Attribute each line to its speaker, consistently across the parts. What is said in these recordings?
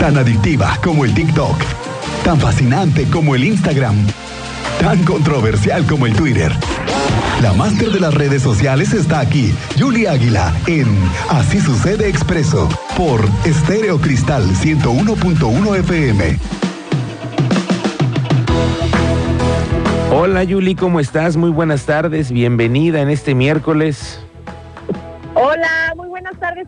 Speaker 1: Tan adictiva como el TikTok. Tan fascinante como el Instagram. Tan controversial como el Twitter. La máster de las redes sociales está aquí, Julie Águila, en Así sucede expreso, por Estéreo Cristal 101.1 FM.
Speaker 2: Hola Yuli, ¿cómo estás? Muy buenas tardes, bienvenida en este miércoles.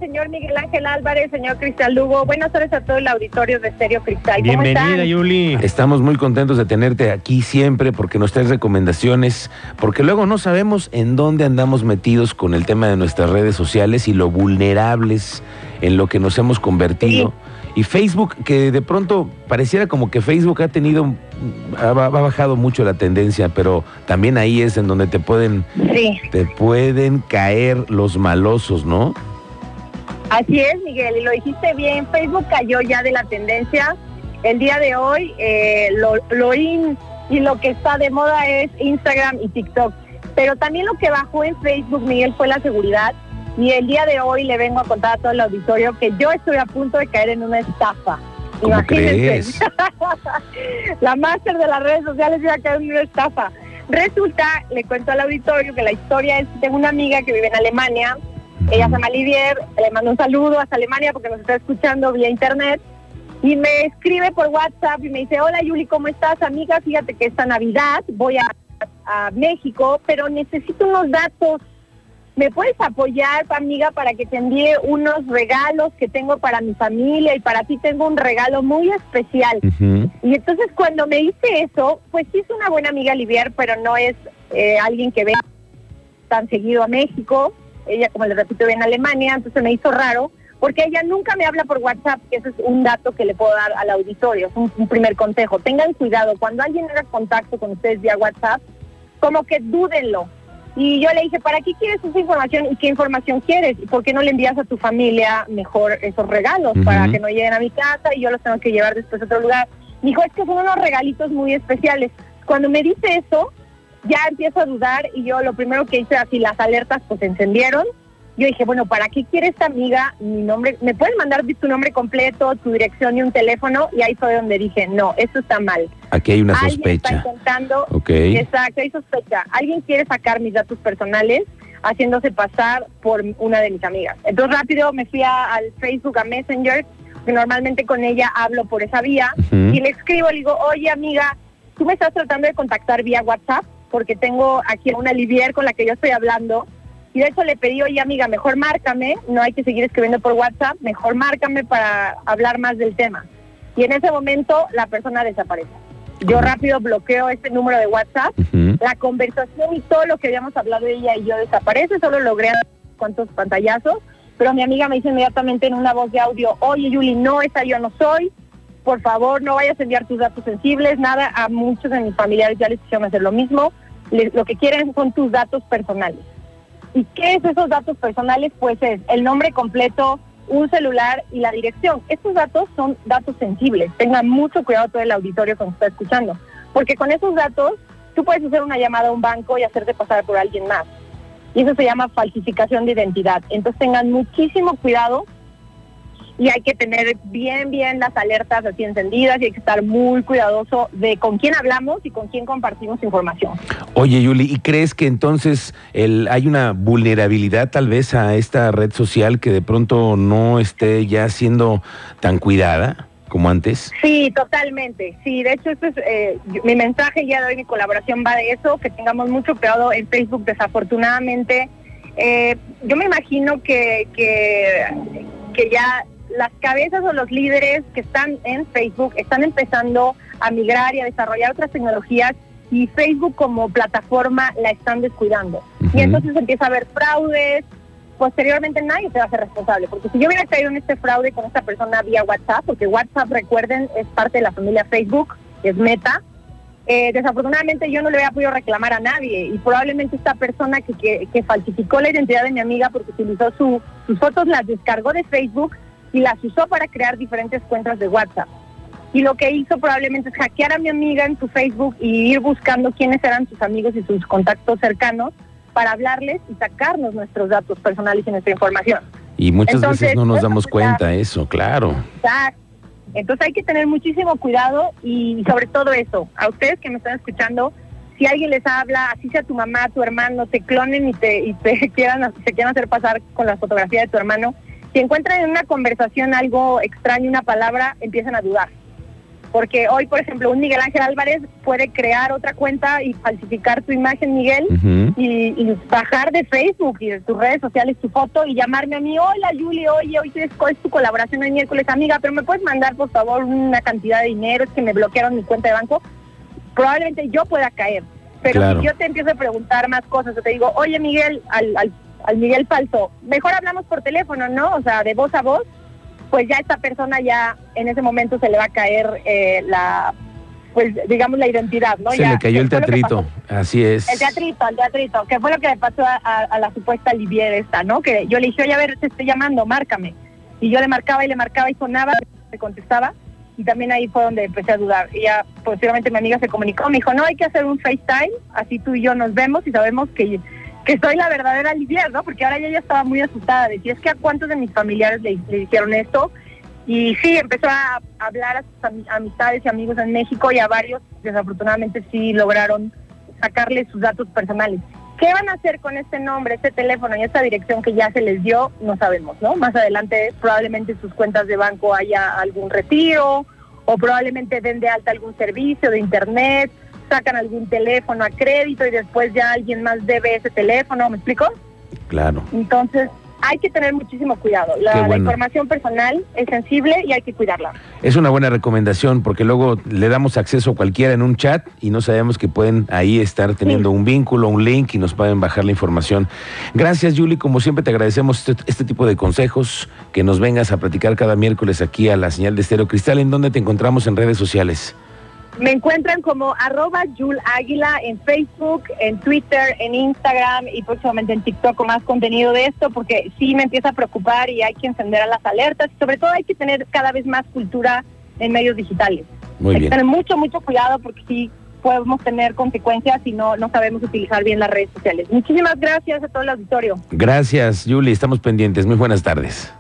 Speaker 3: Señor Miguel Ángel Álvarez, señor Cristal Lugo. Buenas tardes a todo el auditorio de Estéreo Cristal. ¿Cómo
Speaker 4: Bienvenida,
Speaker 3: están?
Speaker 4: Yuli.
Speaker 2: Estamos muy contentos de tenerte aquí siempre porque nos traes recomendaciones, porque luego no sabemos en dónde andamos metidos con el tema de nuestras redes sociales y lo vulnerables en lo que nos hemos convertido. Y Facebook, que de pronto pareciera como que Facebook ha tenido, ha, ha bajado mucho la tendencia, pero también ahí es en donde te pueden,
Speaker 3: Sí,
Speaker 2: te pueden caer los malosos, ¿no?
Speaker 3: Así es, Miguel, y lo dijiste bien. Facebook cayó ya de la tendencia. El día de hoy, eh, lo, lo in y lo que está de moda es Instagram y TikTok. Pero también lo que bajó en Facebook, Miguel, fue la seguridad. Y el día de hoy le vengo a contar a todo el auditorio que yo estoy a punto de caer en una estafa.
Speaker 2: ¿Cómo
Speaker 3: Imagínense.
Speaker 2: crees?
Speaker 3: la máster de las redes sociales iba a caer en una estafa. Resulta, le cuento al auditorio que la historia es tengo una amiga que vive en Alemania, ella se llama Livier, le mando un saludo hasta Alemania porque nos está escuchando vía internet y me escribe por WhatsApp y me dice, hola Yuli, ¿cómo estás amiga? Fíjate que esta Navidad voy a, a México, pero necesito unos datos. ¿Me puedes apoyar, amiga, para que te envíe unos regalos que tengo para mi familia y para ti tengo un regalo muy especial? Y entonces cuando me dice eso, pues sí es una buena amiga Livier, pero no es eh, alguien que vea tan seguido a México. Ella, como le repito, vive en Alemania, entonces me hizo raro, porque ella nunca me habla por WhatsApp, que ese es un dato que le puedo dar al auditorio, es un, un primer consejo. Tengan cuidado, cuando alguien haga contacto con ustedes vía WhatsApp, como que dúdenlo. Y yo le dije, ¿para qué quieres esa información y qué información quieres? ¿Y por qué no le envías a tu familia mejor esos regalos para que no lleguen a mi casa y yo los tengo que llevar después a otro lugar? Me dijo, es que son unos regalitos muy especiales. Cuando me dice eso, ya empiezo a dudar y yo lo primero que hice, así las alertas pues encendieron. Yo dije, bueno, ¿para qué quiere esta amiga mi nombre? ¿Me pueden mandar tu nombre completo, tu dirección y un teléfono? Y ahí fue donde dije, no, eso está mal.
Speaker 2: Aquí hay una
Speaker 3: Alguien está
Speaker 2: sospecha.
Speaker 3: intentando
Speaker 2: Ok.
Speaker 3: Exacto, hay sospecha. Alguien quiere sacar mis datos personales haciéndose pasar por una de mis amigas. Entonces rápido me fui a- al Facebook, a Messenger, que normalmente con ella hablo por esa vía, y le escribo, le digo, oye amiga, tú me estás tratando de contactar vía WhatsApp, porque tengo aquí a una Livier con la que yo estoy hablando, y de hecho le pedí, oye amiga, mejor márcame, no hay que seguir escribiendo por WhatsApp, mejor márcame para hablar más del tema. Y en ese momento la persona desaparece. Yo rápido bloqueo este número de WhatsApp la conversación y todo lo que habíamos hablado ella y yo desaparece, solo logré cuantos pantallazos, pero mi amiga me dice inmediatamente en una voz de audio, oye Yuli, no, esa yo no soy, por favor no vayas a enviar tus datos sensibles, nada, a muchos de mis familiares ya les quisieron hacer lo mismo, lo que quieren son tus datos personales. ¿Y qué es esos datos personales? Pues es el nombre completo, un celular y la dirección. Estos datos son datos sensibles. Tengan mucho cuidado todo el auditorio que está escuchando, porque con esos datos tú puedes hacer una llamada a un banco y hacerte pasar por alguien más. Y eso se llama falsificación de identidad. Entonces tengan muchísimo cuidado y hay que tener bien, bien las alertas así encendidas y hay que estar muy cuidadoso de con quién hablamos y con quién compartimos información.
Speaker 2: Oye, Yuli, ¿y crees que entonces el, hay una vulnerabilidad tal vez a esta red social que de pronto no esté ya siendo tan cuidada como antes?
Speaker 3: Sí, totalmente. Sí, de hecho, es, eh, mi mensaje ya de hoy, mi colaboración va de eso, que tengamos mucho cuidado en Facebook. Desafortunadamente, eh, yo me imagino que, que, que ya las cabezas o los líderes que están en Facebook están empezando a migrar y a desarrollar otras tecnologías y Facebook como plataforma la están descuidando. Y entonces empieza a haber fraudes, posteriormente nadie se va a hacer responsable, porque si yo hubiera caído en este fraude con esta persona vía WhatsApp, porque WhatsApp, recuerden, es parte de la familia Facebook, es Meta, eh, desafortunadamente yo no le había podido reclamar a nadie y probablemente esta persona que, que, que falsificó la identidad de mi amiga porque utilizó su, sus fotos, las descargó de Facebook y las usó para crear diferentes cuentas de WhatsApp. Y lo que hizo probablemente es hackear a mi amiga en su Facebook y ir buscando quiénes eran sus amigos y sus contactos cercanos para hablarles y sacarnos nuestros datos personales y nuestra información.
Speaker 2: Y muchas
Speaker 3: Entonces,
Speaker 2: veces no nos
Speaker 3: eso
Speaker 2: damos cuenta eso, claro.
Speaker 3: Ya, Entonces hay que tener muchísimo cuidado y sobre todo eso, a ustedes que me están escuchando, si alguien les habla, así sea tu mamá, tu hermano, te clonen y te, y te quieran, se quieran hacer pasar con la fotografía de tu hermano, si encuentran en una conversación algo extraño, una palabra, empiezan a dudar. Porque hoy, por ejemplo, un Miguel Ángel Álvarez puede crear otra cuenta y falsificar tu imagen, Miguel, y, y bajar de Facebook y de tus redes sociales tu foto y llamarme a mí, hola Yuli, oye, hoy es, es tu colaboración el miércoles, amiga, pero me puedes mandar por favor una cantidad de dinero, es que me bloquearon mi cuenta de banco, probablemente yo pueda caer. Pero
Speaker 2: Claro.
Speaker 3: si yo te empiezo a preguntar más cosas, o te digo, oye Miguel, al, al, al Miguel falso, mejor hablamos por teléfono, ¿no? O sea, de voz a voz, pues ya esta persona ya en ese momento se le va a caer eh, la, pues digamos la identidad, ¿no?
Speaker 2: Se
Speaker 3: Ya,
Speaker 2: le cayó el teatrito. Así es.
Speaker 3: El teatrito, el teatrito, que fue lo que le pasó a, a- a la supuesta Olivier esta, ¿no? Que yo le dije, oye, a ver, te estoy llamando, márcame. Y yo le marcaba y le marcaba y sonaba, se contestaba. Y también ahí fue donde empecé a dudar. Y ya, posteriormente mi amiga se comunicó, me dijo, no, hay que hacer un FaceTime, así tú y yo nos vemos y sabemos que, que soy la verdadera Olivier, ¿no? Porque ahora ella ya estaba muy asustada. Decía, es que a cuántos de mis familiares le, le dijeron esto. Y sí, empezó a hablar a sus ami- amistades y amigos en México y a varios, desafortunadamente, sí lograron sacarle sus datos personales. ¿Qué van a hacer con este nombre, este teléfono y esta dirección que ya se les dio? No sabemos, ¿no? Más adelante probablemente sus cuentas de banco haya algún retiro o probablemente den de alta algún servicio de internet, sacan algún teléfono a crédito y después ya alguien más debe ese teléfono, ¿me explico?
Speaker 2: Claro.
Speaker 3: Entonces hay que tener muchísimo cuidado. La, información personal es sensible y hay que cuidarla.
Speaker 2: Es una buena recomendación porque luego le damos acceso a cualquiera en un chat y no sabemos que pueden ahí estar teniendo un vínculo, un link y nos pueden bajar la información. Gracias, Julie. Como siempre, te agradecemos este, este tipo de consejos, que nos vengas a platicar cada miércoles aquí a la señal de Estéreo Cristal. ¿En dónde te encontramos en redes sociales?
Speaker 3: Me encuentran como arroba Yul Águila en Facebook, en Twitter, en Instagram y próximamente en TikTok con más contenido de esto porque sí me empieza a preocupar y hay que encender a las alertas y sobre todo hay que tener cada vez más cultura en medios digitales.
Speaker 2: Muy
Speaker 3: hay
Speaker 2: bien.
Speaker 3: que tener mucho, mucho cuidado porque sí podemos tener consecuencias si no, no sabemos utilizar bien las redes sociales. Muchísimas gracias a todo el auditorio.
Speaker 2: Gracias, Julie. Estamos pendientes. Muy buenas tardes.